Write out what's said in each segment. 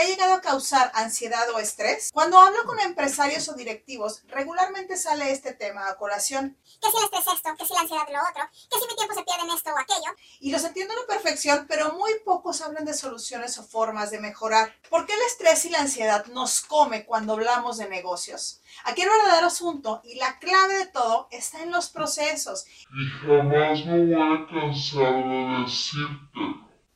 ¿Te ha llegado a causar ansiedad o estrés? Cuando hablo con empresarios o directivos, regularmente sale este tema a colación. Que si el estrés esto, que si la ansiedad lo otro, que si mi tiempo se pierde en esto o aquello. Y los entiendo a la perfección, pero muy pocos hablan de soluciones o formas de mejorar. ¿Por qué el estrés y la ansiedad nos come cuando hablamos de negocios? Aquí el verdadero asunto y la clave de todo está en los procesos. Y jamás me voy a cansar de decirte.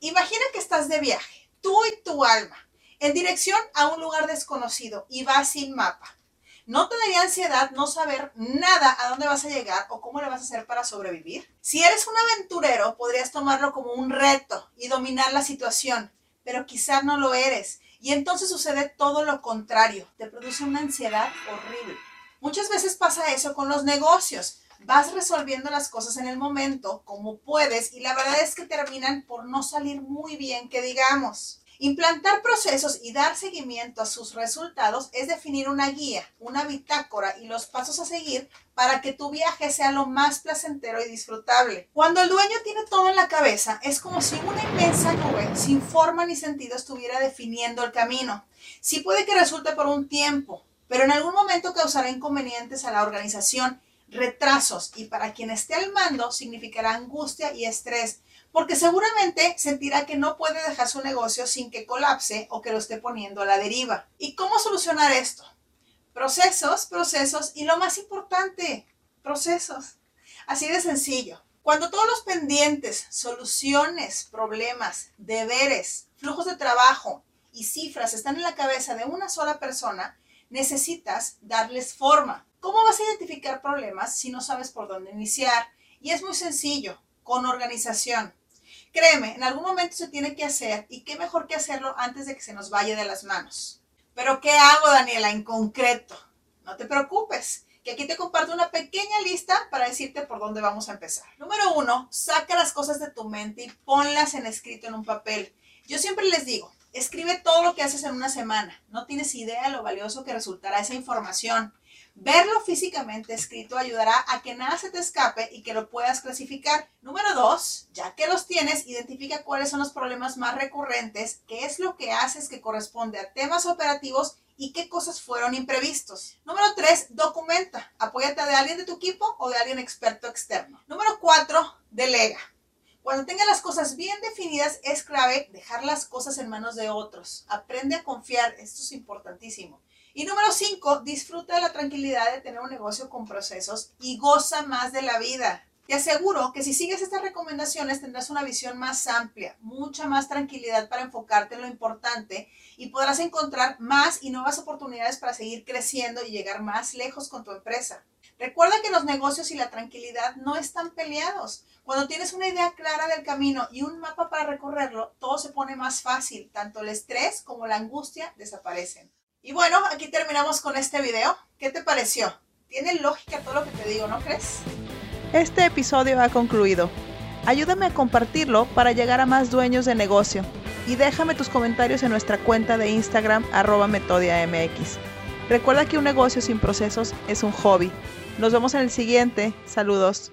Imagina que estás de viaje, tú y tu alma en dirección a un lugar desconocido y vas sin mapa. ¿No te daría ansiedad no saber nada a dónde vas a llegar o cómo le vas a hacer para sobrevivir? Si eres un aventurero, podrías tomarlo como un reto y dominar la situación, pero quizá no lo eres. Y entonces sucede todo lo contrario, te produce una ansiedad horrible. Muchas veces pasa eso con los negocios. Vas resolviendo las cosas en el momento, como puedes, y la verdad es que terminan por no salir muy bien, que digamos. Implantar procesos y dar seguimiento a sus resultados es definir una guía, una bitácora y los pasos a seguir para que tu viaje sea lo más placentero y disfrutable. Cuando el dueño tiene todo en la cabeza, es como si una inmensa nube sin forma ni sentido estuviera definiendo el camino. Sí puede que resulte por un tiempo, pero en algún momento causará inconvenientes a la organización, retrasos y para quien esté al mando significará angustia y estrés porque seguramente sentirá que no puede dejar su negocio sin que colapse o que lo esté poniendo a la deriva. ¿Y cómo solucionar esto? Procesos, procesos y lo más importante, procesos. Así de sencillo. Cuando todos los pendientes, soluciones, problemas, deberes, flujos de trabajo y cifras están en la cabeza de una sola persona, necesitas darles forma. ¿Cómo vas a identificar problemas si no sabes por dónde iniciar? Y es muy sencillo, con organización. Créeme, en algún momento se tiene que hacer y qué mejor que hacerlo antes de que se nos vaya de las manos. Pero ¿qué hago, Daniela, en concreto? No te preocupes, que aquí te comparto una pequeña lista para decirte por dónde vamos a empezar. Número uno, saca las cosas de tu mente y ponlas en escrito en un papel. Yo siempre les digo, escribe todo lo que haces en una semana. No tienes idea de lo valioso que resultará esa información. Verlo físicamente escrito ayudará a que nada se te escape y que lo puedas clasificar. Número dos, ya que los tienes, identifica cuáles son los problemas más recurrentes, qué es lo que haces que corresponde a temas operativos y qué cosas fueron imprevistos. Número tres, documenta. Apóyate de alguien de tu equipo o de alguien experto externo. Número cuatro, delega. Cuando tengas las cosas bien definidas, es clave dejar las cosas en manos de otros. Aprende a confiar, esto es importantísimo. Y número cinco, disfruta de la tranquilidad de tener un negocio con procesos y goza más de la vida. Te aseguro que si sigues estas recomendaciones tendrás una visión más amplia, mucha más tranquilidad para enfocarte en lo importante y podrás encontrar más y nuevas oportunidades para seguir creciendo y llegar más lejos con tu empresa. Recuerda que los negocios y la tranquilidad no están peleados. Cuando tienes una idea clara del camino y un mapa para recorrerlo, todo se pone más fácil. Tanto el estrés como la angustia desaparecen. Y bueno, aquí terminamos con este video. ¿Qué te pareció? Tiene lógica todo lo que te digo, ¿no crees? Este episodio ha concluido. Ayúdame a compartirlo para llegar a más dueños de negocio y déjame tus comentarios en nuestra cuenta de Instagram arroba metodiamx. Recuerda que un negocio sin procesos es un hobby. Nos vemos en el siguiente. Saludos.